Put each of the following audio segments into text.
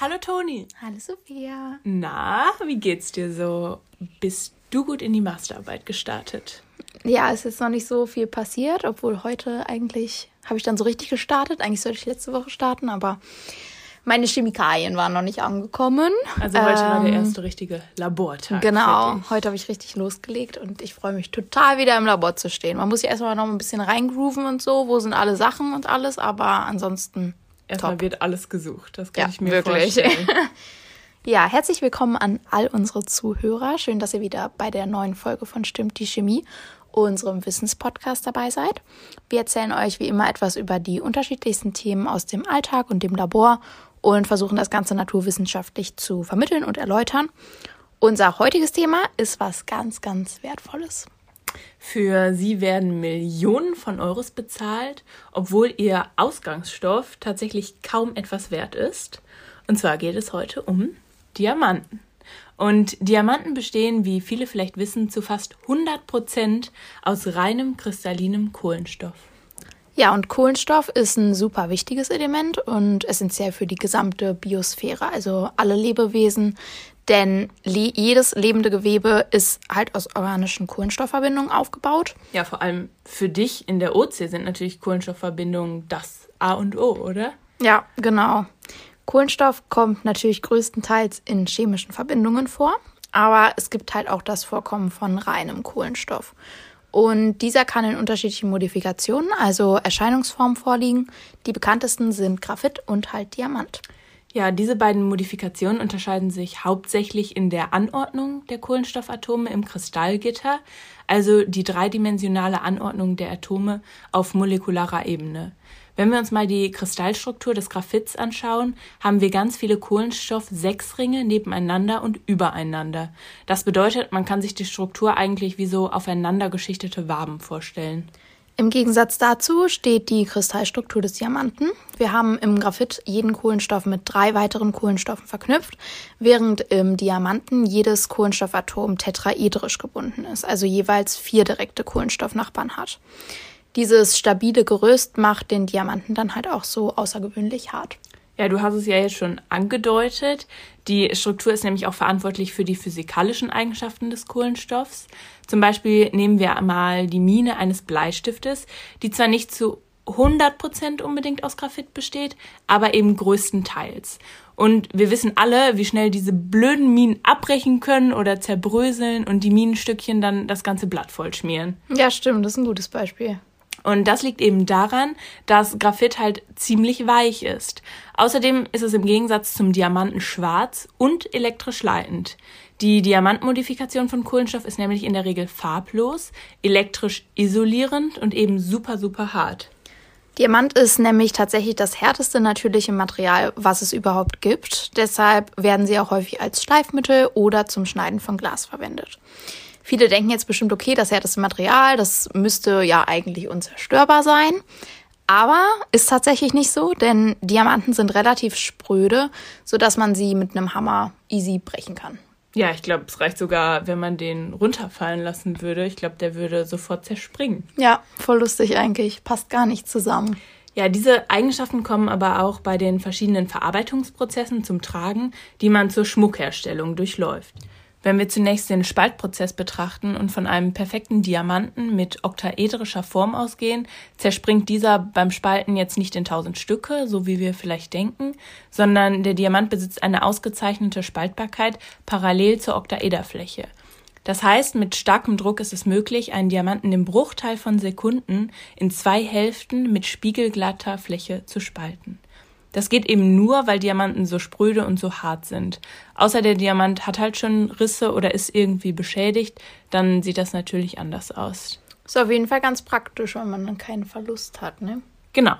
Hallo Toni. Hallo Sophia. Na, wie geht's dir so? Bist du gut in die Masterarbeit gestartet? Ja, es ist noch nicht so viel passiert, obwohl heute eigentlich habe ich dann so richtig gestartet. Eigentlich sollte ich letzte Woche starten, aber meine Chemikalien waren noch nicht angekommen. Also heute ähm, war der ähm, erste richtige Labortag. Genau, heute habe ich richtig losgelegt und ich freue mich total wieder im Labor zu stehen. Man muss ja erstmal noch ein bisschen reingrooven und so, wo sind alle Sachen und alles, aber ansonsten Erstmal top. wird alles gesucht, das kann ja, ich mir wirklich. vorstellen. ja, herzlich willkommen an all unsere Zuhörer. Schön, dass ihr wieder bei der neuen Folge von Stimmt die Chemie, unserem Wissenspodcast dabei seid. Wir erzählen euch wie immer etwas über die unterschiedlichsten Themen aus dem Alltag und dem Labor und versuchen das Ganze naturwissenschaftlich zu vermitteln und erläutern. Unser heutiges Thema ist was ganz, ganz Wertvolles. Für sie werden Millionen von Euros bezahlt, obwohl ihr Ausgangsstoff tatsächlich kaum etwas wert ist. Und zwar geht es heute um Diamanten. Und Diamanten bestehen, wie viele vielleicht wissen, zu fast 100 Prozent aus reinem kristallinem Kohlenstoff. Ja, und Kohlenstoff ist ein super wichtiges Element und essentiell für die gesamte Biosphäre, also alle Lebewesen, denn jedes lebende Gewebe ist halt aus organischen Kohlenstoffverbindungen aufgebaut. Ja, vor allem für dich in der Ozean sind natürlich Kohlenstoffverbindungen das A und O, oder? Ja, genau. Kohlenstoff kommt natürlich größtenteils in chemischen Verbindungen vor, aber es gibt halt auch das Vorkommen von reinem Kohlenstoff. Und dieser kann in unterschiedlichen Modifikationen, also Erscheinungsformen vorliegen. Die bekanntesten sind Graphit und halt Diamant. Ja, diese beiden Modifikationen unterscheiden sich hauptsächlich in der Anordnung der Kohlenstoffatome im Kristallgitter, also die dreidimensionale Anordnung der Atome auf molekularer Ebene. Wenn wir uns mal die Kristallstruktur des Graphits anschauen, haben wir ganz viele Kohlenstoff-Sechsringe nebeneinander und übereinander. Das bedeutet, man kann sich die Struktur eigentlich wie so aufeinander geschichtete Waben vorstellen. Im Gegensatz dazu steht die Kristallstruktur des Diamanten. Wir haben im Graphit jeden Kohlenstoff mit drei weiteren Kohlenstoffen verknüpft, während im Diamanten jedes Kohlenstoffatom tetraedrisch gebunden ist, also jeweils vier direkte Kohlenstoffnachbarn hat. Dieses stabile Gerüst macht den Diamanten dann halt auch so außergewöhnlich hart. Ja, du hast es ja jetzt schon angedeutet. Die Struktur ist nämlich auch verantwortlich für die physikalischen Eigenschaften des Kohlenstoffs. Zum Beispiel nehmen wir einmal die Mine eines Bleistiftes, die zwar nicht zu 100 Prozent unbedingt aus Graphit besteht, aber eben größtenteils. Und wir wissen alle, wie schnell diese blöden Minen abbrechen können oder zerbröseln und die Minenstückchen dann das ganze Blatt voll schmieren. Ja, stimmt, das ist ein gutes Beispiel. Und das liegt eben daran, dass Graphit halt ziemlich weich ist. Außerdem ist es im Gegensatz zum Diamanten schwarz und elektrisch leitend. Die Diamantmodifikation von Kohlenstoff ist nämlich in der Regel farblos, elektrisch isolierend und eben super, super hart. Diamant ist nämlich tatsächlich das härteste natürliche Material, was es überhaupt gibt. Deshalb werden sie auch häufig als Schleifmittel oder zum Schneiden von Glas verwendet. Viele denken jetzt bestimmt, okay, das härteste Material, das müsste ja eigentlich unzerstörbar sein. Aber ist tatsächlich nicht so, denn Diamanten sind relativ spröde, sodass man sie mit einem Hammer easy brechen kann. Ja, ich glaube, es reicht sogar, wenn man den runterfallen lassen würde. Ich glaube, der würde sofort zerspringen. Ja, voll lustig eigentlich. Passt gar nicht zusammen. Ja, diese Eigenschaften kommen aber auch bei den verschiedenen Verarbeitungsprozessen zum Tragen, die man zur Schmuckherstellung durchläuft. Wenn wir zunächst den Spaltprozess betrachten und von einem perfekten Diamanten mit oktaedrischer Form ausgehen, zerspringt dieser beim Spalten jetzt nicht in tausend Stücke, so wie wir vielleicht denken, sondern der Diamant besitzt eine ausgezeichnete Spaltbarkeit parallel zur Oktaederfläche. Das heißt, mit starkem Druck ist es möglich, einen Diamanten im Bruchteil von Sekunden in zwei Hälften mit spiegelglatter Fläche zu spalten. Das geht eben nur, weil Diamanten so spröde und so hart sind. Außer der Diamant hat halt schon Risse oder ist irgendwie beschädigt, dann sieht das natürlich anders aus. Ist auf jeden Fall ganz praktisch, wenn man dann keinen Verlust hat, ne? Genau.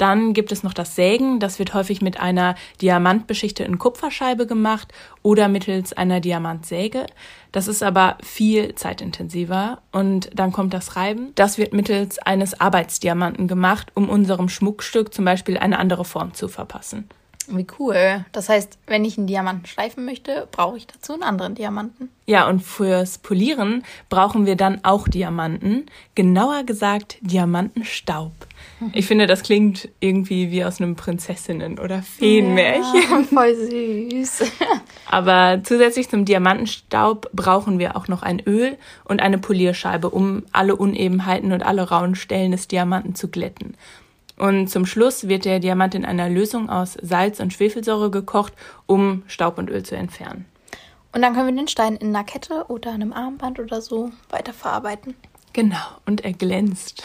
Dann gibt es noch das Sägen. Das wird häufig mit einer diamantbeschichteten Kupferscheibe gemacht oder mittels einer Diamantsäge. Das ist aber viel zeitintensiver. Und dann kommt das Reiben. Das wird mittels eines Arbeitsdiamanten gemacht, um unserem Schmuckstück zum Beispiel eine andere Form zu verpassen. Wie cool. Das heißt, wenn ich einen Diamanten schleifen möchte, brauche ich dazu einen anderen Diamanten. Ja, und fürs Polieren brauchen wir dann auch Diamanten. Genauer gesagt Diamantenstaub. Ich finde, das klingt irgendwie wie aus einem Prinzessinnen- oder Feenmärchen. Ja, voll süß. Aber zusätzlich zum Diamantenstaub brauchen wir auch noch ein Öl und eine Polierscheibe, um alle Unebenheiten und alle rauen Stellen des Diamanten zu glätten. Und zum Schluss wird der Diamant in einer Lösung aus Salz und Schwefelsäure gekocht, um Staub und Öl zu entfernen. Und dann können wir den Stein in einer Kette oder einem Armband oder so weiterverarbeiten. Genau, und er glänzt.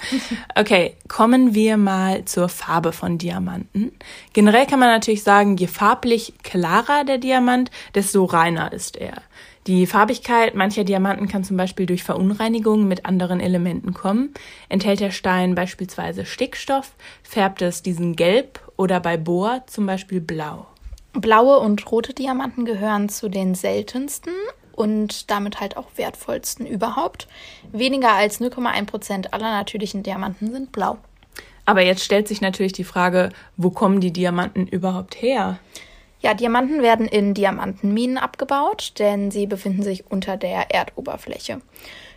okay, kommen wir mal zur Farbe von Diamanten. Generell kann man natürlich sagen, je farblich klarer der Diamant, desto reiner ist er. Die Farbigkeit mancher Diamanten kann zum Beispiel durch Verunreinigungen mit anderen Elementen kommen. Enthält der Stein beispielsweise Stickstoff, färbt es diesen gelb oder bei Bohr zum Beispiel blau. Blaue und rote Diamanten gehören zu den seltensten und damit halt auch wertvollsten überhaupt. Weniger als 0,1 Prozent aller natürlichen Diamanten sind blau. Aber jetzt stellt sich natürlich die Frage, wo kommen die Diamanten überhaupt her? Ja, Diamanten werden in Diamantenminen abgebaut, denn sie befinden sich unter der Erdoberfläche.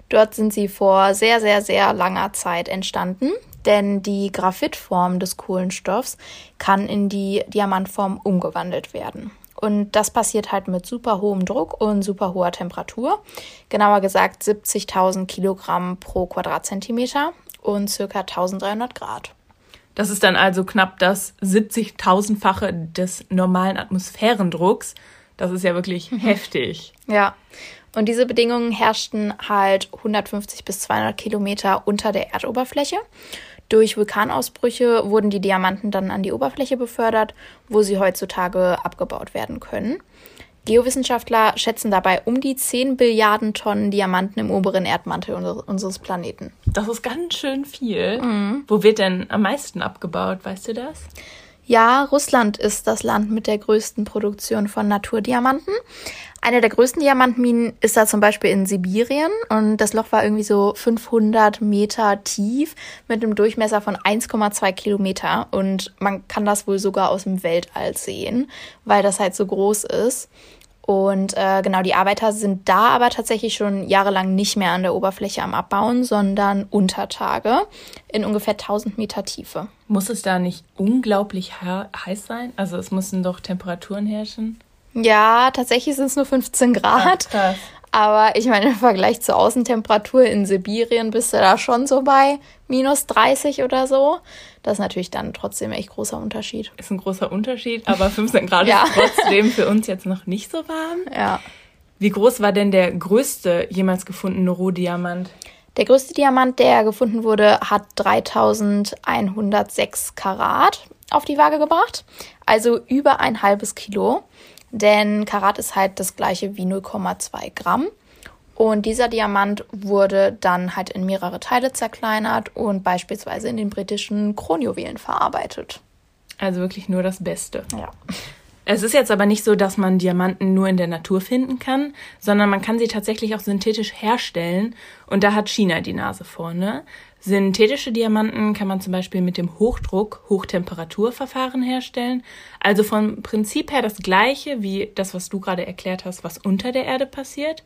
Dort sind sie vor sehr, sehr, sehr langer Zeit entstanden, denn die Graphitform des Kohlenstoffs kann in die Diamantform umgewandelt werden. Und das passiert halt mit super hohem Druck und super hoher Temperatur. Genauer gesagt 70.000 Kilogramm pro Quadratzentimeter und circa 1300 Grad. Das ist dann also knapp das 70.000-fache des normalen Atmosphärendrucks. Das ist ja wirklich mhm. heftig. Ja. Und diese Bedingungen herrschten halt 150 bis 200 Kilometer unter der Erdoberfläche. Durch Vulkanausbrüche wurden die Diamanten dann an die Oberfläche befördert, wo sie heutzutage abgebaut werden können. Geowissenschaftler schätzen dabei um die 10 Billiarden Tonnen Diamanten im oberen Erdmantel unseres Planeten. Das ist ganz schön viel. Mhm. Wo wird denn am meisten abgebaut, weißt du das? Ja, Russland ist das Land mit der größten Produktion von Naturdiamanten. Eine der größten Diamantminen ist da zum Beispiel in Sibirien und das Loch war irgendwie so 500 Meter tief mit einem Durchmesser von 1,2 Kilometer und man kann das wohl sogar aus dem Weltall sehen, weil das halt so groß ist. Und äh, genau, die Arbeiter sind da aber tatsächlich schon jahrelang nicht mehr an der Oberfläche am Abbauen, sondern unter Tage in ungefähr 1000 Meter Tiefe. Muss es da nicht unglaublich heiß sein? Also es müssen doch Temperaturen herrschen? Ja, tatsächlich sind es nur 15 Grad. Ach, aber ich meine, im Vergleich zur Außentemperatur in Sibirien bist du da schon so bei minus 30 oder so. Das ist natürlich dann trotzdem echt großer Unterschied. Ist ein großer Unterschied, aber 15 Grad ja. ist trotzdem für uns jetzt noch nicht so warm. Ja. Wie groß war denn der größte jemals gefundene Rohdiamant? Der größte Diamant, der gefunden wurde, hat 3106 Karat auf die Waage gebracht. Also über ein halbes Kilo. Denn Karat ist halt das gleiche wie 0,2 Gramm. Und dieser Diamant wurde dann halt in mehrere Teile zerkleinert und beispielsweise in den britischen Kronjuwelen verarbeitet. Also wirklich nur das Beste. Ja. Es ist jetzt aber nicht so, dass man Diamanten nur in der Natur finden kann, sondern man kann sie tatsächlich auch synthetisch herstellen. Und da hat China die Nase vorne. Synthetische Diamanten kann man zum Beispiel mit dem Hochdruck Hochtemperaturverfahren herstellen. Also vom Prinzip her das gleiche wie das, was du gerade erklärt hast, was unter der Erde passiert.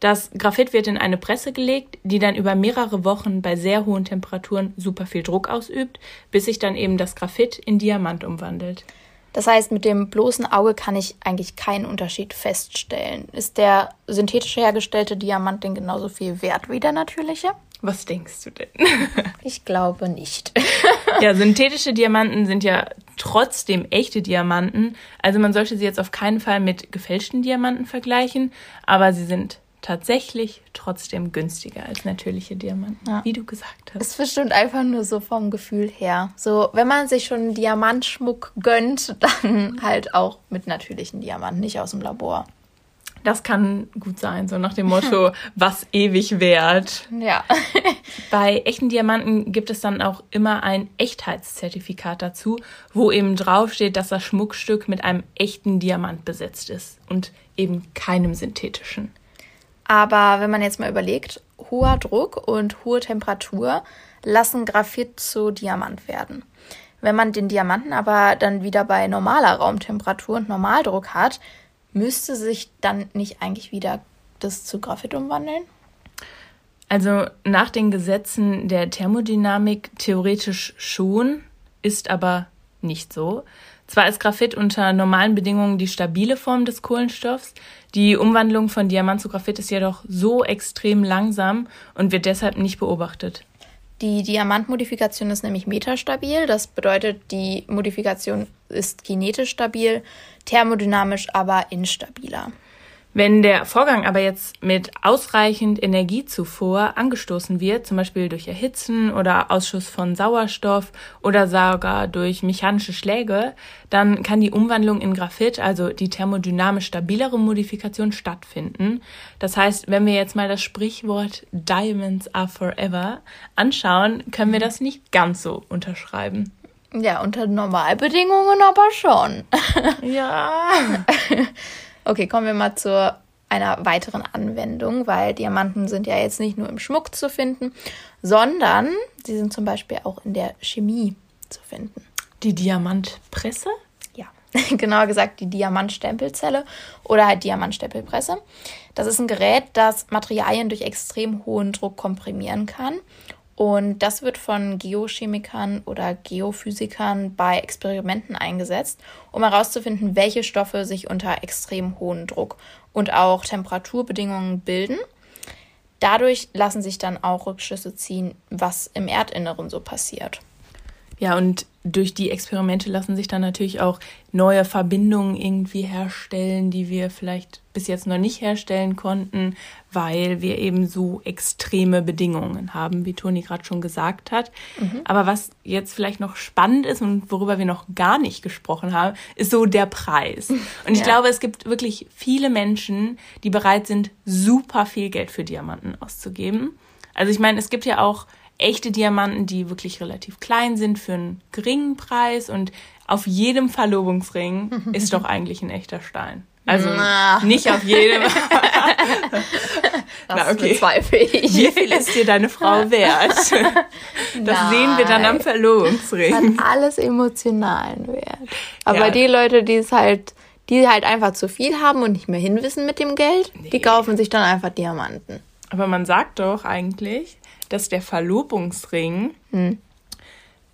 Das Graphit wird in eine Presse gelegt, die dann über mehrere Wochen bei sehr hohen Temperaturen super viel Druck ausübt, bis sich dann eben das Graphit in Diamant umwandelt. Das heißt, mit dem bloßen Auge kann ich eigentlich keinen Unterschied feststellen. Ist der synthetisch hergestellte Diamant denn genauso viel wert wie der natürliche? Was denkst du denn? ich glaube nicht. ja, synthetische Diamanten sind ja trotzdem echte Diamanten. Also man sollte sie jetzt auf keinen Fall mit gefälschten Diamanten vergleichen, aber sie sind tatsächlich trotzdem günstiger als natürliche Diamanten, ja. wie du gesagt hast. Ist bestimmt einfach nur so vom Gefühl her. So, wenn man sich schon Diamantschmuck gönnt, dann halt auch mit natürlichen Diamanten, nicht aus dem Labor. Das kann gut sein, so nach dem Motto, was ewig währt. Ja. Bei echten Diamanten gibt es dann auch immer ein Echtheitszertifikat dazu, wo eben draufsteht, dass das Schmuckstück mit einem echten Diamant besetzt ist und eben keinem synthetischen. Aber wenn man jetzt mal überlegt, hoher Druck und hohe Temperatur lassen Graphit zu Diamant werden. Wenn man den Diamanten aber dann wieder bei normaler Raumtemperatur und Normaldruck hat, müsste sich dann nicht eigentlich wieder das zu Graphit umwandeln? Also nach den Gesetzen der Thermodynamik theoretisch schon, ist aber nicht so. Zwar ist Graphit unter normalen Bedingungen die stabile Form des Kohlenstoffs, die Umwandlung von Diamant zu Graphit ist jedoch so extrem langsam und wird deshalb nicht beobachtet. Die Diamantmodifikation ist nämlich metastabil. Das bedeutet, die Modifikation ist kinetisch stabil, thermodynamisch aber instabiler. Wenn der Vorgang aber jetzt mit ausreichend Energiezufuhr angestoßen wird, zum Beispiel durch Erhitzen oder Ausschuss von Sauerstoff oder sogar durch mechanische Schläge, dann kann die Umwandlung in Graphit, also die thermodynamisch stabilere Modifikation, stattfinden. Das heißt, wenn wir jetzt mal das Sprichwort Diamonds are forever anschauen, können wir das nicht ganz so unterschreiben. Ja, unter Normalbedingungen aber schon. Ja. Okay, kommen wir mal zu einer weiteren Anwendung, weil Diamanten sind ja jetzt nicht nur im Schmuck zu finden, sondern sie sind zum Beispiel auch in der Chemie zu finden. Die Diamantpresse? Ja, genauer gesagt die Diamantstempelzelle oder halt Diamantstempelpresse. Das ist ein Gerät, das Materialien durch extrem hohen Druck komprimieren kann und das wird von Geochemikern oder Geophysikern bei Experimenten eingesetzt, um herauszufinden, welche Stoffe sich unter extrem hohem Druck und auch Temperaturbedingungen bilden. Dadurch lassen sich dann auch Rückschlüsse ziehen, was im Erdinneren so passiert. Ja, und durch die Experimente lassen sich dann natürlich auch neue Verbindungen irgendwie herstellen, die wir vielleicht bis jetzt noch nicht herstellen konnten, weil wir eben so extreme Bedingungen haben, wie Toni gerade schon gesagt hat. Mhm. Aber was jetzt vielleicht noch spannend ist und worüber wir noch gar nicht gesprochen haben, ist so der Preis. Und ich ja. glaube, es gibt wirklich viele Menschen, die bereit sind, super viel Geld für Diamanten auszugeben. Also ich meine, es gibt ja auch echte Diamanten, die wirklich relativ klein sind für einen geringen Preis und auf jedem Verlobungsring ist doch eigentlich ein echter Stein. Also Na. nicht auf jedem. Na, okay. ich. Wie viel ist dir deine Frau wert? Das Nein. sehen wir dann am Verlobungsring. Hat alles emotionalen Wert. Aber ja. die Leute, die es halt, die halt einfach zu viel haben und nicht mehr hinwissen mit dem Geld, nee. die kaufen sich dann einfach Diamanten. Aber man sagt doch eigentlich, dass der Verlobungsring hm.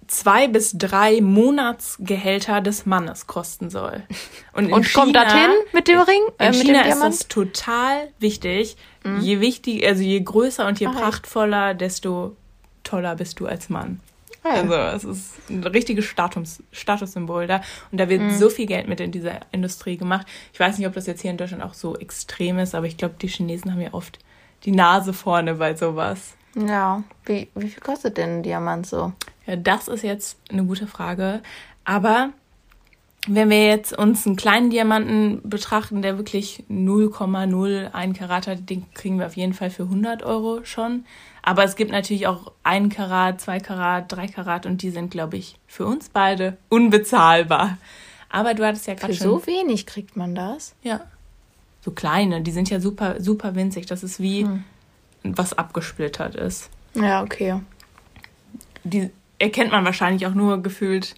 zwei bis drei Monatsgehälter des Mannes kosten soll. Und, Und China, kommt dorthin mit dem Ring? Äh, in China ist das total wichtig. Hm. Je wichtig, also je größer und je Ach, prachtvoller, desto toller bist du als Mann. Ah, also es ist ein richtiges Status, Statussymbol da. Und da wird mhm. so viel Geld mit in dieser Industrie gemacht. Ich weiß nicht, ob das jetzt hier in Deutschland auch so extrem ist, aber ich glaube, die Chinesen haben ja oft die Nase vorne bei sowas. Ja, wie, wie viel kostet denn ein Diamant so? Ja, das ist jetzt eine gute Frage. Aber wenn wir jetzt uns einen kleinen Diamanten betrachten, der wirklich 0,01 Karat hat, den kriegen wir auf jeden Fall für 100 Euro schon. Aber es gibt natürlich auch 1 Karat, 2 Karat, 3 Karat und die sind, glaube ich, für uns beide unbezahlbar. Aber du hattest ja gerade schon... Für so wenig kriegt man das? Ja. So kleine, die sind ja super, super winzig. Das ist wie... Hm was abgesplittert ist. Ja, okay. Die erkennt man wahrscheinlich auch nur gefühlt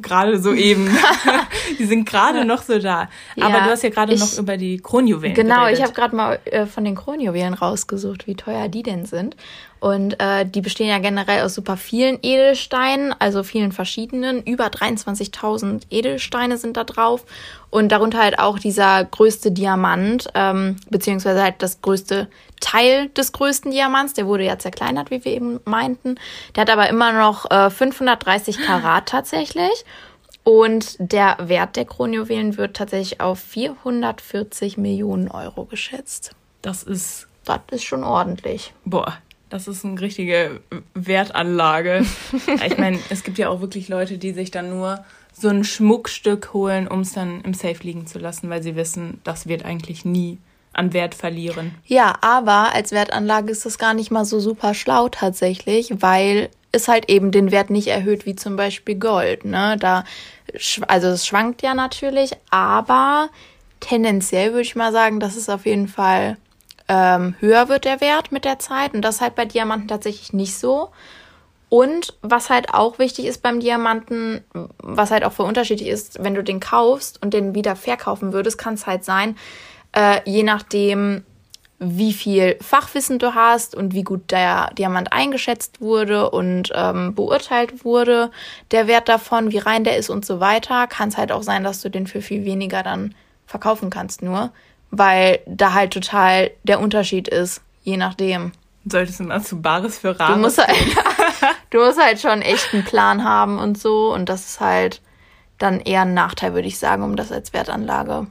gerade so eben. die sind gerade noch so da. Aber ja, du hast ja gerade noch über die Kronjuwelen Genau, geredet. ich habe gerade mal äh, von den Kronjuwelen rausgesucht, wie teuer die denn sind. Und äh, die bestehen ja generell aus super vielen Edelsteinen, also vielen verschiedenen. Über 23.000 Edelsteine sind da drauf. Und darunter halt auch dieser größte Diamant, ähm, beziehungsweise halt das größte Teil des größten Diamants. Der wurde ja zerkleinert, wie wir eben meinten. Der hat aber immer noch äh, 530 Karat tatsächlich. Und der Wert der Kronjuwelen wird tatsächlich auf 440 Millionen Euro geschätzt. Das ist. Das ist schon ordentlich. Boah, das ist eine richtige Wertanlage. ich meine, es gibt ja auch wirklich Leute, die sich dann nur so ein Schmuckstück holen, um es dann im Safe liegen zu lassen, weil sie wissen, das wird eigentlich nie an Wert verlieren. Ja, aber als Wertanlage ist das gar nicht mal so super schlau tatsächlich, weil es halt eben den Wert nicht erhöht, wie zum Beispiel Gold. Ne? Da, also es schwankt ja natürlich, aber tendenziell würde ich mal sagen, dass es auf jeden Fall ähm, höher wird der Wert mit der Zeit und das halt bei Diamanten tatsächlich nicht so. Und was halt auch wichtig ist beim Diamanten, was halt auch für unterschiedlich ist, wenn du den kaufst und den wieder verkaufen würdest, kann es halt sein, äh, je nachdem, wie viel Fachwissen du hast und wie gut der Diamant eingeschätzt wurde und ähm, beurteilt wurde, der Wert davon, wie rein der ist und so weiter, kann es halt auch sein, dass du den für viel weniger dann verkaufen kannst nur, weil da halt total der Unterschied ist, je nachdem. Solltest du mal zu Bares für Rares Du musst halt, du musst halt schon echt einen Plan haben und so. Und das ist halt dann eher ein Nachteil, würde ich sagen, um das als Wertanlage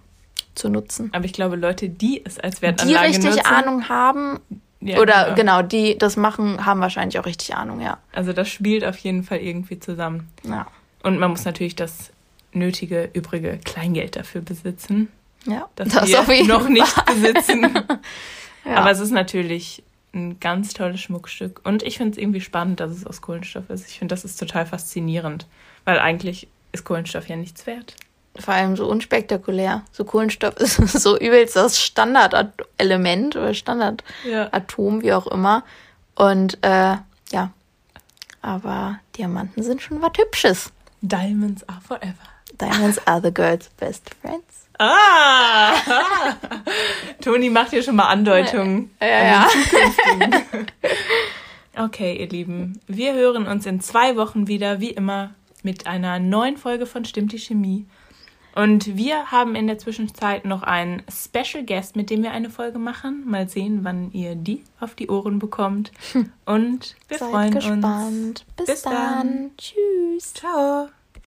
zu nutzen. Aber ich glaube, Leute, die es als Wertanlage Die richtig nutzen, Ahnung haben, Ja, oder genau. genau, die das machen, haben wahrscheinlich auch richtig Ahnung, ja. Also das spielt auf jeden Fall irgendwie zusammen. Ja. Und man muss natürlich das nötige, übrige Kleingeld dafür besitzen, Ja, das, wir noch nicht Fall. besitzen. Ja. Aber es ist natürlich ein ganz tolles Schmuckstück. Und ich finde es irgendwie spannend, dass es aus Kohlenstoff ist. Ich finde, das ist total faszinierend. Weil eigentlich ist Kohlenstoff ja nichts wert. Vor allem so unspektakulär. So Kohlenstoff ist so übelst das Standardelement oder Standardatom, wie auch immer. Und äh, ja, aber Diamanten sind schon was Hübsches. Diamonds are forever. Diamonds are the girl's best friends. Ah! Toni macht hier schon mal Andeutungen. Ja, ja. Okay, ihr Lieben, wir hören uns in zwei Wochen wieder, wie immer, mit einer neuen Folge von Stimmt die Chemie. Und wir haben in der Zwischenzeit noch einen Special Guest, mit dem wir eine Folge machen. Mal sehen, wann ihr die auf die Ohren bekommt. Und wir Seid freuen uns. gespannt. Bis, Bis dann. dann. Tschüss. Ciao.